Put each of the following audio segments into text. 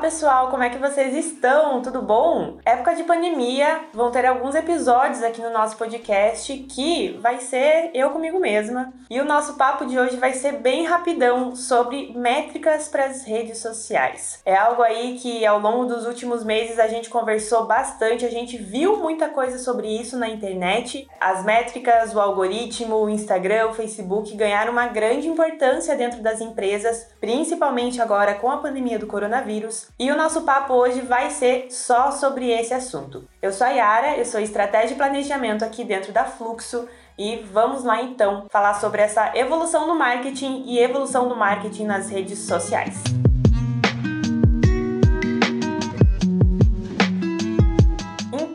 pessoal, como é que vocês estão? Tudo bom? Época de pandemia, vão ter alguns episódios aqui no nosso podcast que vai ser eu comigo mesma. E o nosso papo de hoje vai ser bem rapidão sobre métricas para as redes sociais. É algo aí que ao longo dos últimos meses a gente conversou bastante, a gente viu muita coisa sobre isso na internet. As métricas, o algoritmo, o Instagram, o Facebook ganharam uma grande importância dentro das empresas, principalmente agora com a pandemia do coronavírus. E o nosso papo hoje vai ser só sobre esse assunto. Eu sou a Yara, eu sou estratégia e planejamento aqui dentro da Fluxo. E vamos lá então falar sobre essa evolução do marketing e evolução do marketing nas redes sociais.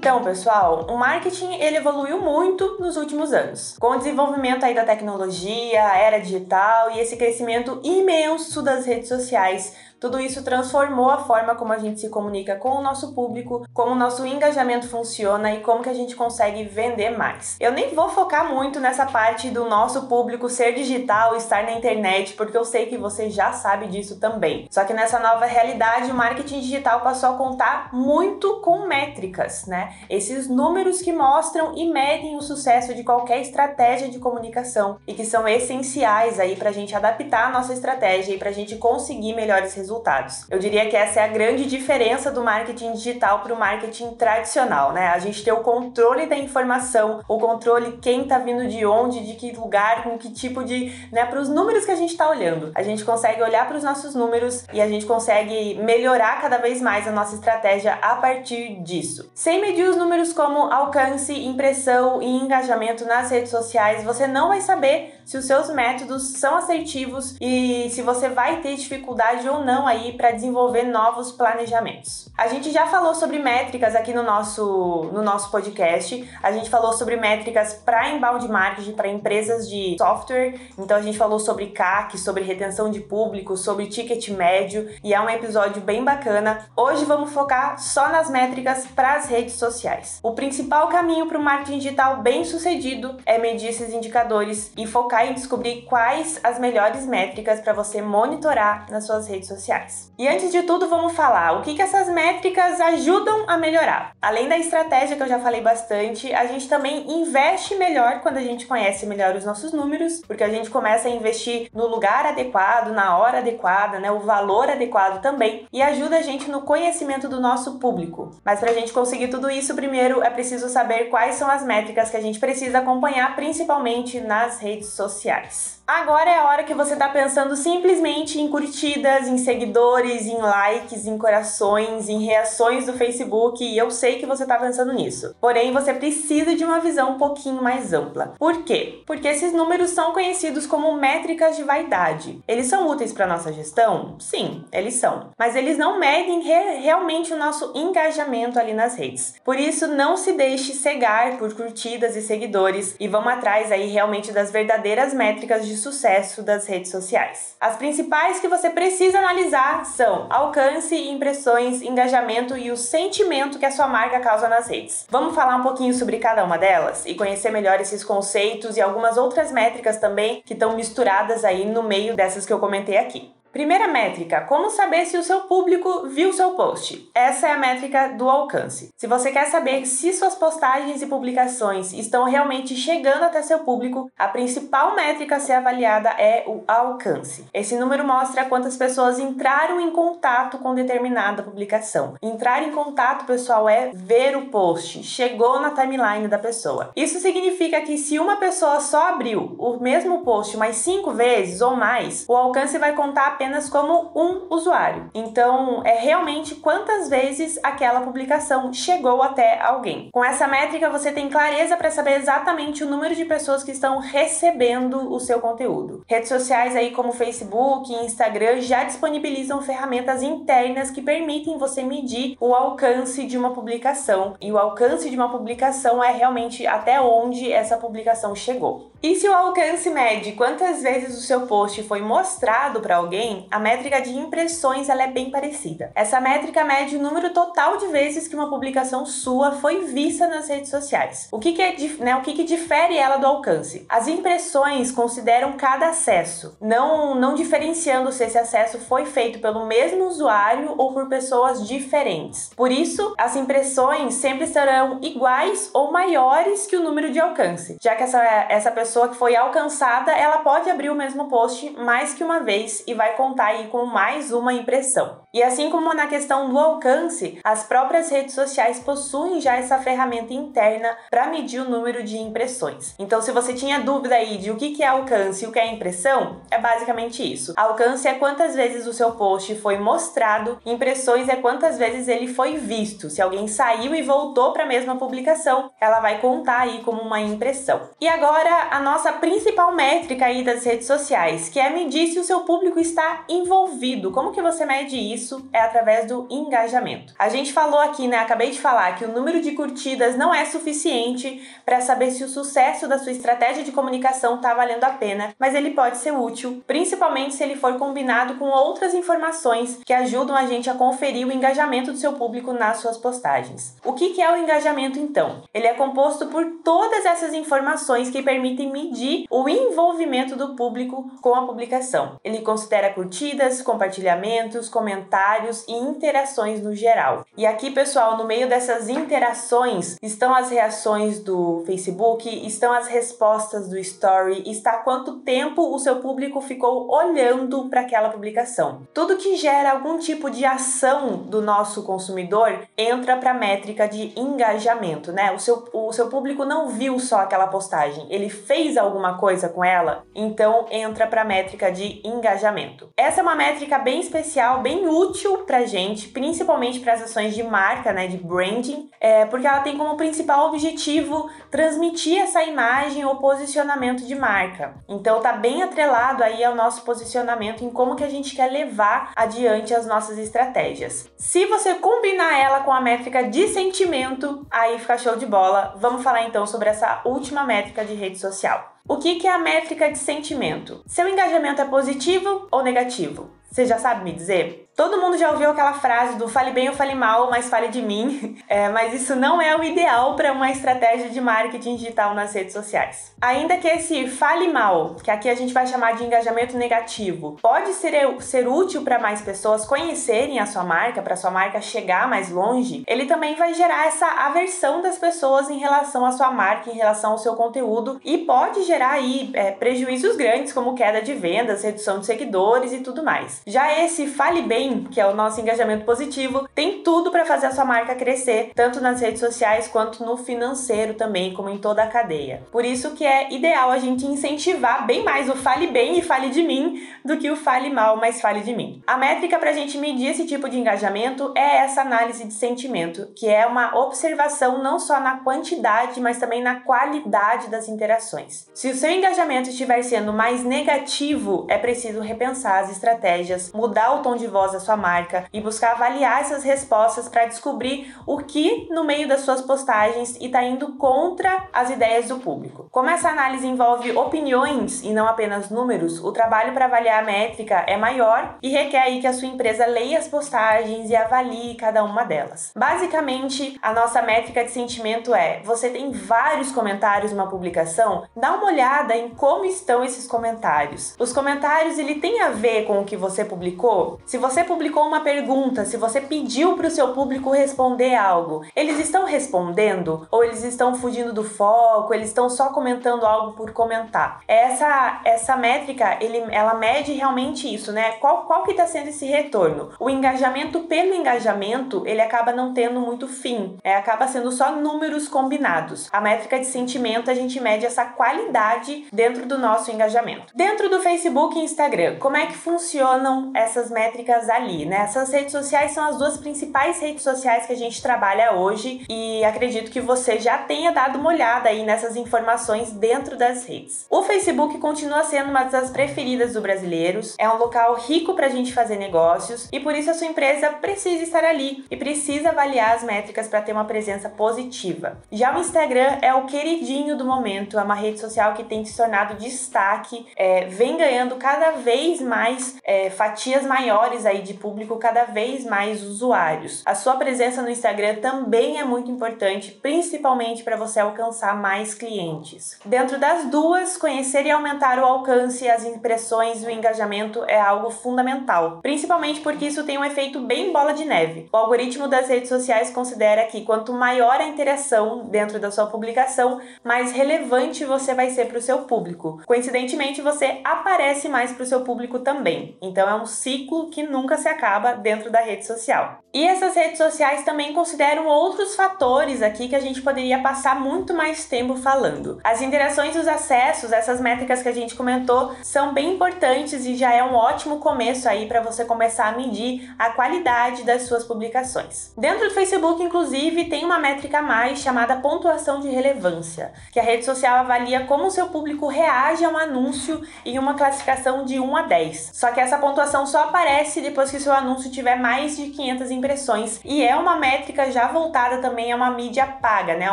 Então, pessoal, o marketing ele evoluiu muito nos últimos anos. Com o desenvolvimento aí da tecnologia, a era digital e esse crescimento imenso das redes sociais, tudo isso transformou a forma como a gente se comunica com o nosso público, como o nosso engajamento funciona e como que a gente consegue vender mais. Eu nem vou focar muito nessa parte do nosso público ser digital, estar na internet, porque eu sei que você já sabe disso também. Só que nessa nova realidade, o marketing digital passou a contar muito com métricas, né? Esses números que mostram e medem o sucesso de qualquer estratégia de comunicação e que são essenciais aí para a gente adaptar a nossa estratégia e para a gente conseguir melhores resultados resultados. Eu diria que essa é a grande diferença do marketing digital para o marketing tradicional, né? A gente ter o controle da informação, o controle quem está vindo de onde, de que lugar, com que tipo de, né, para os números que a gente está olhando. A gente consegue olhar para os nossos números e a gente consegue melhorar cada vez mais a nossa estratégia a partir disso. Sem medir os números como alcance, impressão e engajamento nas redes sociais, você não vai saber se os seus métodos são assertivos e se você vai ter dificuldade ou não aí para desenvolver novos planejamentos. A gente já falou sobre métricas aqui no nosso, no nosso podcast. A gente falou sobre métricas para inbound marketing, para empresas de software. Então a gente falou sobre CAC, sobre retenção de público, sobre ticket médio e é um episódio bem bacana. Hoje vamos focar só nas métricas para as redes sociais. O principal caminho para o marketing digital bem sucedido é medir esses indicadores e focar focar em descobrir quais as melhores métricas para você monitorar nas suas redes sociais. E antes de tudo, vamos falar o que, que essas métricas ajudam a melhorar. Além da estratégia que eu já falei bastante, a gente também investe melhor quando a gente conhece melhor os nossos números, porque a gente começa a investir no lugar adequado, na hora adequada, né, o valor adequado também, e ajuda a gente no conhecimento do nosso público. Mas para a gente conseguir tudo isso, primeiro é preciso saber quais são as métricas que a gente precisa acompanhar, principalmente nas redes sociais sociais. Agora é a hora que você está pensando simplesmente em curtidas, em seguidores, em likes, em corações, em reações do Facebook, e eu sei que você está pensando nisso. Porém, você precisa de uma visão um pouquinho mais ampla. Por quê? Porque esses números são conhecidos como métricas de vaidade. Eles são úteis para nossa gestão? Sim, eles são. Mas eles não medem re realmente o nosso engajamento ali nas redes. Por isso, não se deixe cegar por curtidas e seguidores e vamos atrás aí realmente das verdadeiras métricas de de sucesso das redes sociais. As principais que você precisa analisar são alcance, impressões, engajamento e o sentimento que a sua marca causa nas redes. Vamos falar um pouquinho sobre cada uma delas e conhecer melhor esses conceitos e algumas outras métricas também que estão misturadas aí no meio dessas que eu comentei aqui. Primeira métrica: como saber se o seu público viu seu post? Essa é a métrica do alcance. Se você quer saber se suas postagens e publicações estão realmente chegando até seu público, a principal métrica a ser avaliada é o alcance. Esse número mostra quantas pessoas entraram em contato com determinada publicação. Entrar em contato, pessoal, é ver o post, chegou na timeline da pessoa. Isso significa que se uma pessoa só abriu o mesmo post mais cinco vezes ou mais, o alcance vai contar apenas apenas como um usuário. Então, é realmente quantas vezes aquela publicação chegou até alguém. Com essa métrica, você tem clareza para saber exatamente o número de pessoas que estão recebendo o seu conteúdo. Redes sociais aí como Facebook e Instagram já disponibilizam ferramentas internas que permitem você medir o alcance de uma publicação. E o alcance de uma publicação é realmente até onde essa publicação chegou. E se o alcance mede quantas vezes o seu post foi mostrado para alguém, a métrica de impressões ela é bem parecida. Essa métrica mede o número total de vezes que uma publicação sua foi vista nas redes sociais. O que, que é, né, o que, que difere ela do alcance? As impressões consideram cada acesso, não, não diferenciando se esse acesso foi feito pelo mesmo usuário ou por pessoas diferentes. Por isso, as impressões sempre serão iguais ou maiores que o número de alcance, já que essa, essa pessoa que foi alcançada ela pode abrir o mesmo post mais que uma vez e vai contar aí com mais uma impressão. E assim como na questão do alcance, as próprias redes sociais possuem já essa ferramenta interna para medir o número de impressões. Então, se você tinha dúvida aí de o que é alcance e o que é impressão, é basicamente isso. Alcance é quantas vezes o seu post foi mostrado, impressões é quantas vezes ele foi visto. Se alguém saiu e voltou para a mesma publicação, ela vai contar aí como uma impressão. E agora a nossa principal métrica aí das redes sociais, que é medir se o seu público está envolvido. Como que você mede isso? é através do engajamento. A gente falou aqui, né? Acabei de falar que o número de curtidas não é suficiente para saber se o sucesso da sua estratégia de comunicação está valendo a pena, mas ele pode ser útil, principalmente se ele for combinado com outras informações que ajudam a gente a conferir o engajamento do seu público nas suas postagens. O que é o engajamento então? Ele é composto por todas essas informações que permitem medir o envolvimento do público com a publicação. Ele considera curtidas, compartilhamentos, comentários e interações no geral. E aqui, pessoal, no meio dessas interações estão as reações do Facebook, estão as respostas do Story, está quanto tempo o seu público ficou olhando para aquela publicação. Tudo que gera algum tipo de ação do nosso consumidor entra para a métrica de engajamento, né? O seu, o seu público não viu só aquela postagem, ele fez alguma coisa com ela, então entra para a métrica de engajamento. Essa é uma métrica bem especial, bem útil útil para gente, principalmente para as ações de marca, né, de branding, é, porque ela tem como principal objetivo transmitir essa imagem ou posicionamento de marca. Então tá bem atrelado aí ao nosso posicionamento em como que a gente quer levar adiante as nossas estratégias. Se você combinar ela com a métrica de sentimento, aí fica show de bola. Vamos falar então sobre essa última métrica de rede social. O que é a métrica de sentimento? Seu engajamento é positivo ou negativo? Você já sabe me dizer? Todo mundo já ouviu aquela frase do fale bem ou fale mal, mas fale de mim. É, mas isso não é o ideal para uma estratégia de marketing digital nas redes sociais. Ainda que esse fale mal, que aqui a gente vai chamar de engajamento negativo, pode ser, ser útil para mais pessoas conhecerem a sua marca, para sua marca chegar mais longe, ele também vai gerar essa aversão das pessoas em relação à sua marca, em relação ao seu conteúdo e pode gerar aí é, prejuízos grandes como queda de vendas, redução de seguidores e tudo mais. Já esse fale bem que é o nosso engajamento positivo, tem tudo para fazer a sua marca crescer, tanto nas redes sociais quanto no financeiro também, como em toda a cadeia. Por isso que é ideal a gente incentivar bem mais o fale bem e fale de mim do que o fale mal, mas fale de mim. A métrica para a gente medir esse tipo de engajamento é essa análise de sentimento, que é uma observação não só na quantidade, mas também na qualidade das interações. Se o seu engajamento estiver sendo mais negativo, é preciso repensar as estratégias, mudar o tom de voz da sua marca e buscar avaliar essas respostas para descobrir o que no meio das suas postagens está indo contra as ideias do público. Como essa análise envolve opiniões e não apenas números, o trabalho para avaliar a métrica é maior e requer aí que a sua empresa leia as postagens e avalie cada uma delas. Basicamente, a nossa métrica de sentimento é: você tem vários comentários numa publicação, dá uma olhada em como estão esses comentários. Os comentários ele tem a ver com o que você publicou? Se você publicou uma pergunta, se você pediu para o seu público responder algo, eles estão respondendo ou eles estão fugindo do foco, eles estão só comentando algo por comentar? Essa essa métrica, ele, ela mede realmente isso, né? Qual, qual que está sendo esse retorno? O engajamento pelo engajamento, ele acaba não tendo muito fim, é, acaba sendo só números combinados. A métrica de sentimento, a gente mede essa qualidade dentro do nosso engajamento. Dentro do Facebook e Instagram, como é que funcionam essas métricas ali, né? Essas redes sociais são as duas principais redes sociais que a gente trabalha hoje e acredito que você já tenha dado uma olhada aí nessas informações dentro das redes. O Facebook continua sendo uma das preferidas dos brasileiros, é um local rico para a gente fazer negócios e por isso a sua empresa precisa estar ali e precisa avaliar as métricas para ter uma presença positiva. Já o Instagram é o queridinho do momento, é uma rede social que tem se tornado destaque, é, vem ganhando cada vez mais é, fatias maiores aí de público, cada vez mais usuários. A sua presença no Instagram também é muito importante, principalmente para você alcançar mais clientes. Dentro das duas, conhecer e aumentar o alcance, as impressões e o engajamento é algo fundamental, principalmente porque isso tem um efeito bem bola de neve. O algoritmo das redes sociais considera que quanto maior a interação dentro da sua publicação, mais relevante você vai ser para o seu público. Coincidentemente, você aparece mais para o seu público também. Então é um ciclo que nunca se acaba dentro da rede social. E essas redes sociais também consideram outros fatores aqui que a gente poderia passar muito mais tempo falando. As interações e os acessos, essas métricas que a gente comentou, são bem importantes e já é um ótimo começo aí para você começar a medir a qualidade das suas publicações. Dentro do Facebook, inclusive, tem uma métrica a mais chamada pontuação de relevância, que a rede social avalia como o seu público reage a um anúncio em uma classificação de 1 a 10. Só que essa pontuação só aparece depois que o seu anúncio tiver mais de 500 impressões e é uma métrica já voltada também a uma mídia paga, né?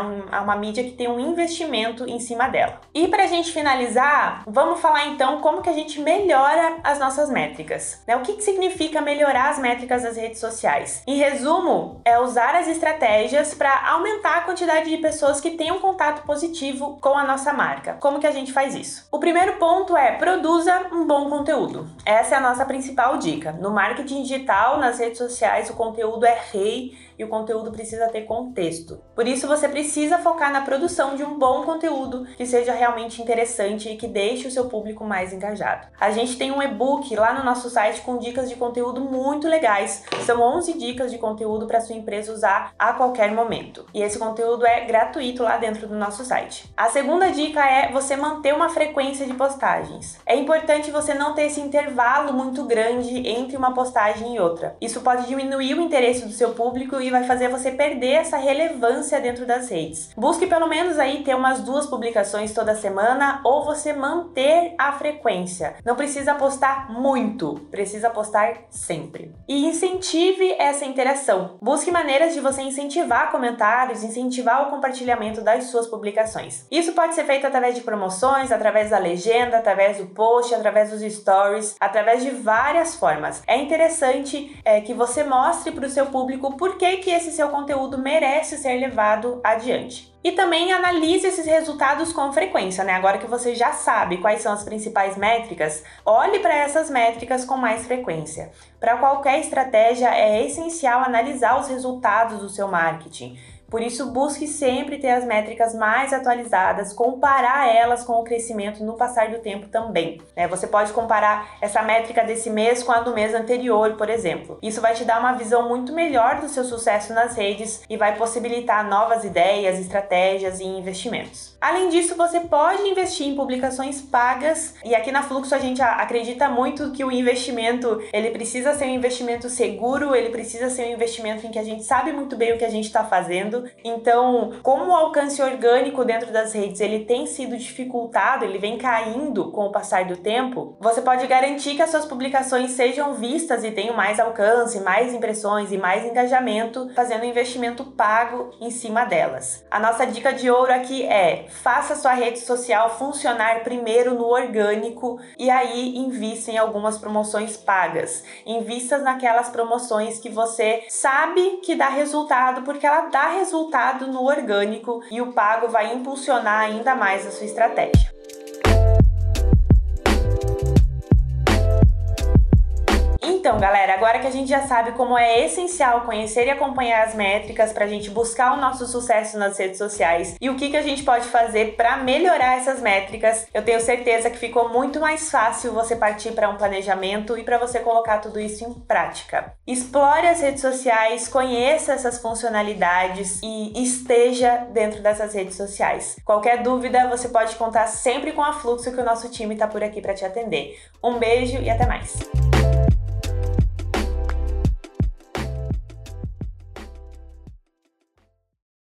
A uma mídia que tem um investimento em cima dela. E para a gente finalizar, vamos falar então como que a gente melhora as nossas métricas. Né? O que, que significa melhorar as métricas das redes sociais? Em resumo, é usar as estratégias para aumentar a quantidade de pessoas que um contato positivo com a nossa marca. Como que a gente faz isso? O primeiro ponto é produza um bom conteúdo. Essa é a nossa principal dica. No marketing digital, nas redes sociais, o conteúdo é rei e o conteúdo precisa ter contexto. Por isso, você precisa focar na produção de um bom conteúdo que seja realmente interessante e que deixe o seu público mais engajado. A gente tem um e-book lá no nosso site com dicas de conteúdo muito legais. São 11 dicas de conteúdo para sua empresa usar a qualquer momento. E esse conteúdo é gratuito lá dentro do nosso site. A segunda dica é você manter uma frequência de postagens. É importante você não ter esse intervalo muito grande entre uma postagem e outra. Isso pode diminuir o interesse do seu público e vai fazer você perder essa relevância dentro das redes. Busque pelo menos aí ter umas duas publicações toda semana ou você manter a frequência. Não precisa postar muito, precisa postar sempre. E incentive essa interação. Busque maneiras de você incentivar comentários, incentivar o compartilhamento das suas publicações. Isso pode ser feito através de promoções, através da legenda, através do post, através dos stories, através de várias formas. É interessante é, que você mostre para o seu público por que que esse seu conteúdo merece ser levado adiante. E também analise esses resultados com frequência, né? Agora que você já sabe quais são as principais métricas, olhe para essas métricas com mais frequência. Para qualquer estratégia, é essencial analisar os resultados do seu marketing. Por isso, busque sempre ter as métricas mais atualizadas, comparar elas com o crescimento no passar do tempo também. Né? Você pode comparar essa métrica desse mês com a do mês anterior, por exemplo. Isso vai te dar uma visão muito melhor do seu sucesso nas redes e vai possibilitar novas ideias, estratégias e investimentos. Além disso, você pode investir em publicações pagas e aqui na Fluxo a gente acredita muito que o investimento ele precisa ser um investimento seguro, ele precisa ser um investimento em que a gente sabe muito bem o que a gente está fazendo então, como o alcance orgânico dentro das redes ele tem sido dificultado, ele vem caindo com o passar do tempo, você pode garantir que as suas publicações sejam vistas e tenham mais alcance, mais impressões e mais engajamento, fazendo um investimento pago em cima delas. A nossa dica de ouro aqui é: faça sua rede social funcionar primeiro no orgânico e aí invista em algumas promoções pagas. Invista naquelas promoções que você sabe que dá resultado porque ela dá resultado resultado no orgânico e o pago vai impulsionar ainda mais a sua estratégia. Então, galera, agora que a gente já sabe como é essencial conhecer e acompanhar as métricas para a gente buscar o nosso sucesso nas redes sociais e o que, que a gente pode fazer para melhorar essas métricas, eu tenho certeza que ficou muito mais fácil você partir para um planejamento e para você colocar tudo isso em prática. Explore as redes sociais, conheça essas funcionalidades e esteja dentro dessas redes sociais. Qualquer dúvida, você pode contar sempre com a Fluxo que o nosso time está por aqui para te atender. Um beijo e até mais!